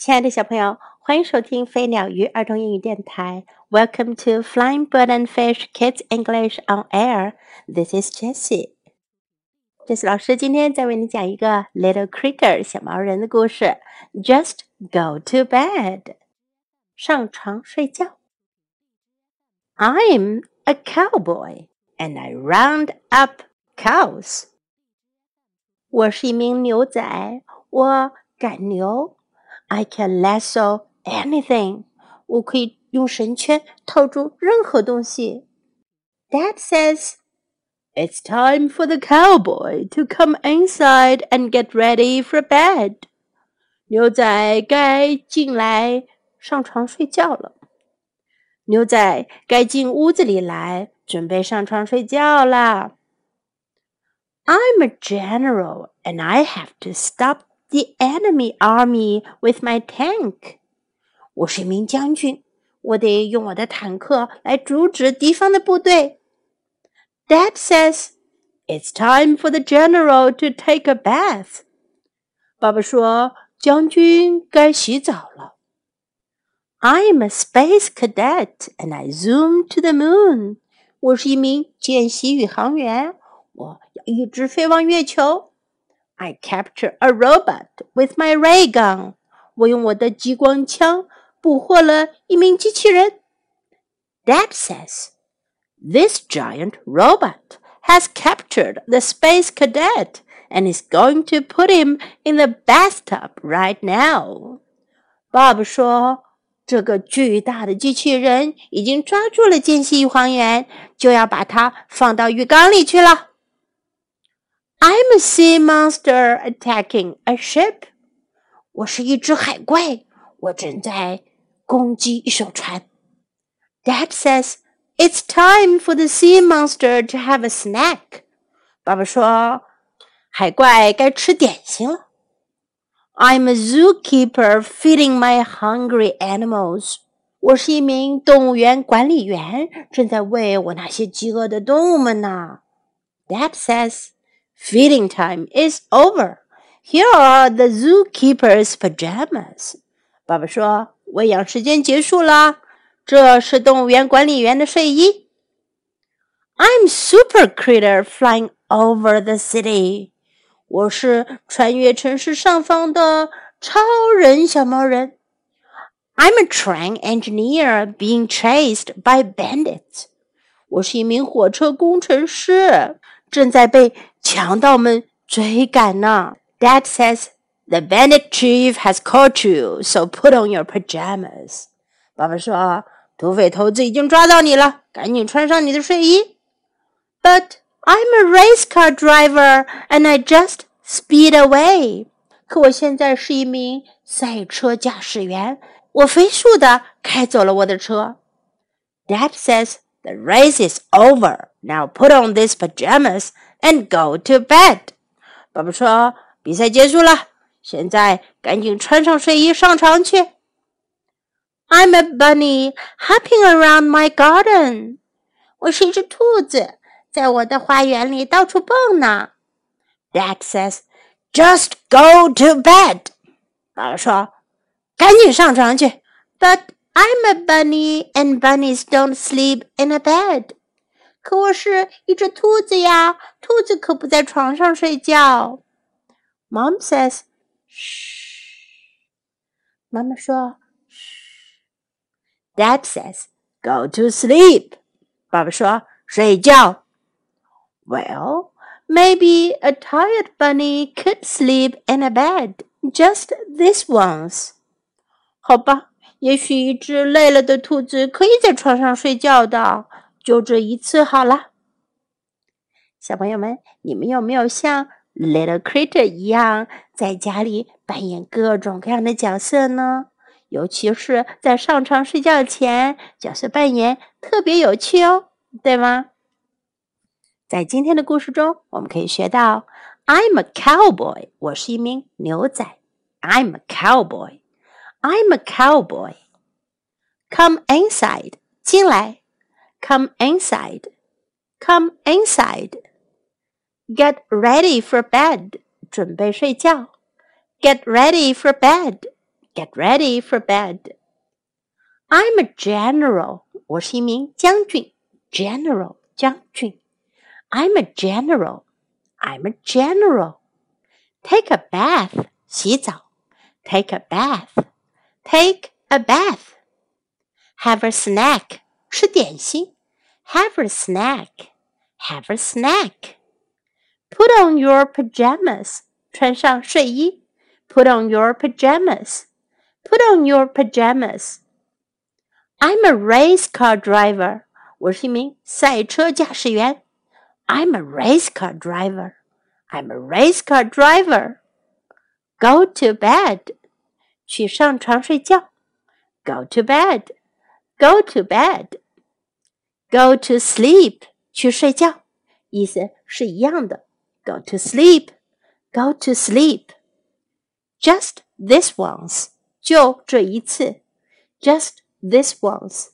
亲爱的小朋友，欢迎收听飞鸟鱼儿童英语电台。Welcome to Flying Bird and Fish Kids English on Air. This is Jessie. 这是老师今天在为你讲一个 Little Critter 小毛人的故事。Just go to bed. 上床睡觉。I'm a cowboy and I round up cows. 我是一名牛仔，我赶牛。 I can lasso anything. 我可以用绳圈套住任何东西。Dad says, It's time for the cowboy to come inside and get ready for bed. 牛仔该进来上床睡觉了。牛仔该进屋子里来，准备上床睡觉啦。I'm a general and I have to stop the enemy army with my tank. 我是一名将军，我得用我的坦克来阻止敌方的部队。Dad says it's time for the general to take a bath. 爸爸说，将军该洗澡了。I'm a space cadet and I zoom to the moon. 我是一名见习宇航员，我要一直飞往月球。 I capture a robot with my ray gun. 我用我的激光枪捕获了一名机器人。Dad says, This giant robot has captured the space cadet and is going to put him in the bathtub right now. Bob I'm a sea monster attacking a ship. 我是一只海怪，我正在攻击一艘船。Dad says it's time for the sea monster to have a snack. 爸爸说，海怪该吃点心了。I'm a zookeeper feeding my hungry animals. 我是一名动物园管理员，正在喂我那些饥饿的动物们呢。Dad says. Feeding time is over. Here are the zookeeper's pajamas. 爸爸说，喂养时间结束了，这是动物园管理员的睡衣。I'm super critter flying over the city. 我是穿越城市上方的超人小毛人。I'm a train engineer being chased by bandits. 我是一名火车工程师。正在被 强盗们追赶呢。Dad says the bandit chief has caught you, so put on your pajamas. 爸爸说，土匪头子已经抓到你了，赶紧穿上你的睡衣。But I'm a race car driver, and I just speed away. 可我现在是一名赛车驾驶员，我飞速的开走了我的车。Dad says the race is over. Now put on these pajamas and go to bed. 爸爸说：“比赛结束了，现在赶紧穿上睡衣上床去。” I'm a bunny hopping around my garden. 我是一只兔子，在我的花园里到处蹦呢。Dad says, "Just go to bed." 爸爸说：“赶紧上床去。” But I'm a bunny, and bunnies don't sleep in a bed. 可我是一只兔子呀，兔子可不在床上睡觉。Mom says，嘘。妈妈说，嘘。Dad says，go to sleep。爸爸说，睡觉。Well, maybe a tired bunny could sleep in a bed just this once。好吧，也许一只累了的兔子可以在床上睡觉的。 就这一次好了，小朋友们，你们有没有像 Little Critter 一样在家里扮演各种各样的角色呢？尤其是在上床睡觉前，角色扮演特别有趣哦，对吗？在今天的故事中，我们可以学到 "I'm a cowboy"，我是一名牛仔。"I'm a cowboy", "I'm a cowboy." Come inside，进来。Come inside. Come inside. Get ready for bed. 准备睡觉。Get ready for bed. get ready for bed. I'm a general. 我是一名将军。General 将军。I'm a general. I'm a general. Take a bath. 洗澡。Take a bath. Take a bath. Have a snack. 吃点心。 Have a snack. Have a snack. Put on your pajamas. 穿上睡衣。Put on your pajamas. Put on your pajamas. I'm a race car driver. 我是一名赛车驾驶员。I'm a race car driver. I'm a race car driver. Go to bed. 去上床睡觉。Go to bed. Go to bed. Go to sleep. 去睡觉，意思是一样的。Go to sleep. Go to sleep. Just this once. 就这一次。Just this once.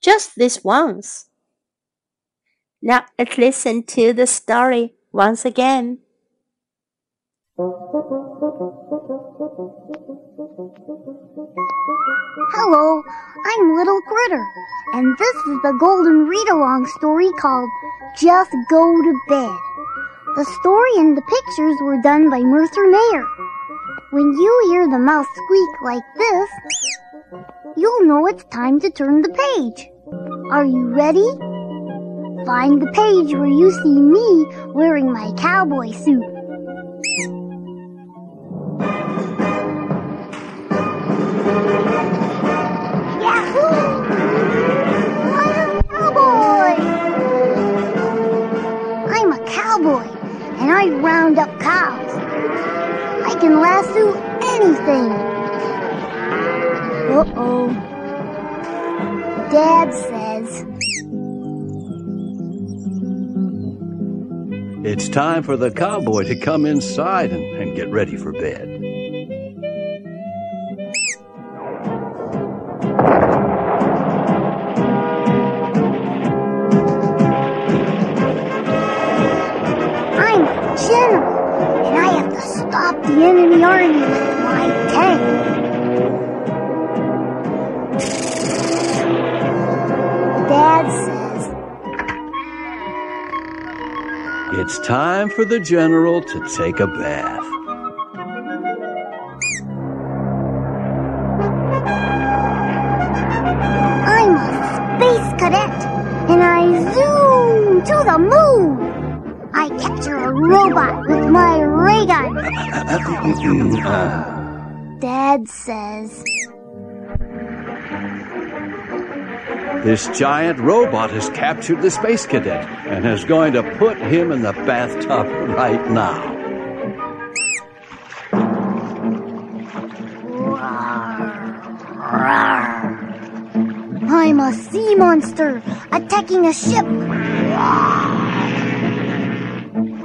Just this once. Now let's listen to the story once again. Hello, I'm Little Critter, and this is the Golden Read Along story called Just Go to Bed. The story and the pictures were done by Mercer Mayer. When you hear the mouse squeak like this, you'll know it's time to turn the page. Are you ready? Find the page where you see me wearing my cowboy suit. Can lasso anything. Uh-oh. Dad says... It's time for the cowboy to come inside and, and get ready for bed. Stop the enemy army with my tank. Dad says, It's time for the general to take a bath. I'm a space cadet, and I zoom to the moon. I capture a robot with my ray gun. Dad says, This giant robot has captured the space cadet and is going to put him in the bathtub right now. I'm a sea monster attacking a ship.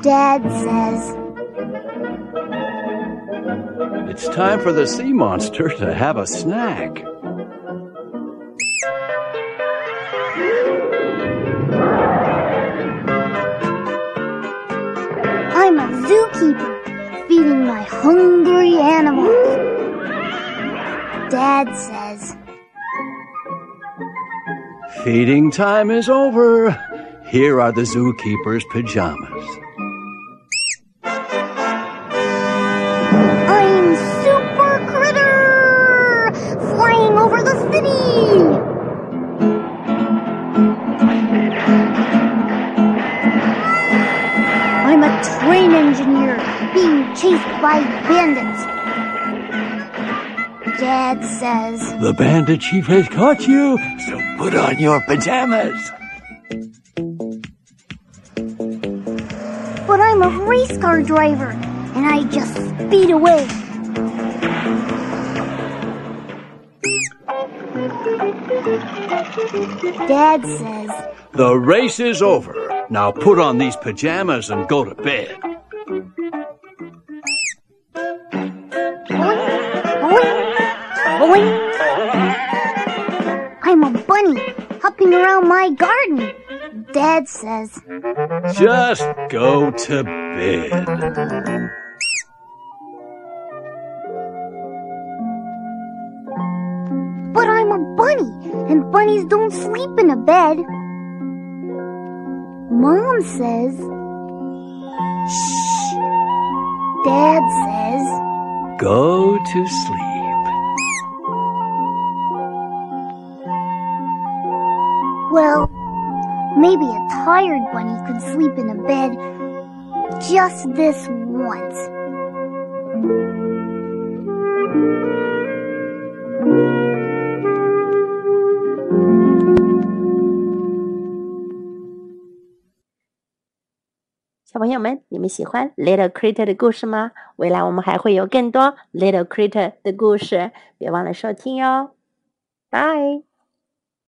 Dad says, It's time for the sea monster to have a snack. I'm a zookeeper feeding my hungry animals. Dad says, Feeding time is over. Here are the zookeeper's pajamas. Train engineer being chased by bandits. Dad says, The bandit chief has caught you, so put on your pajamas. But I'm a race car driver, and I just speed away. Dad says, The race is over. Now put on these pajamas and go to bed. I'm a bunny hopping around my garden. Dad says, Just go to bed. But I'm a bunny, and bunnies don't sleep in a bed. Mom says, shh. Dad says, Go to sleep. well, maybe a tired bunny could sleep in a bed just this once. 朋友们，你们喜欢 Little Critter 的故事吗？未来我们还会有更多 Little Critter 的故事，别忘了收听哟。Bye。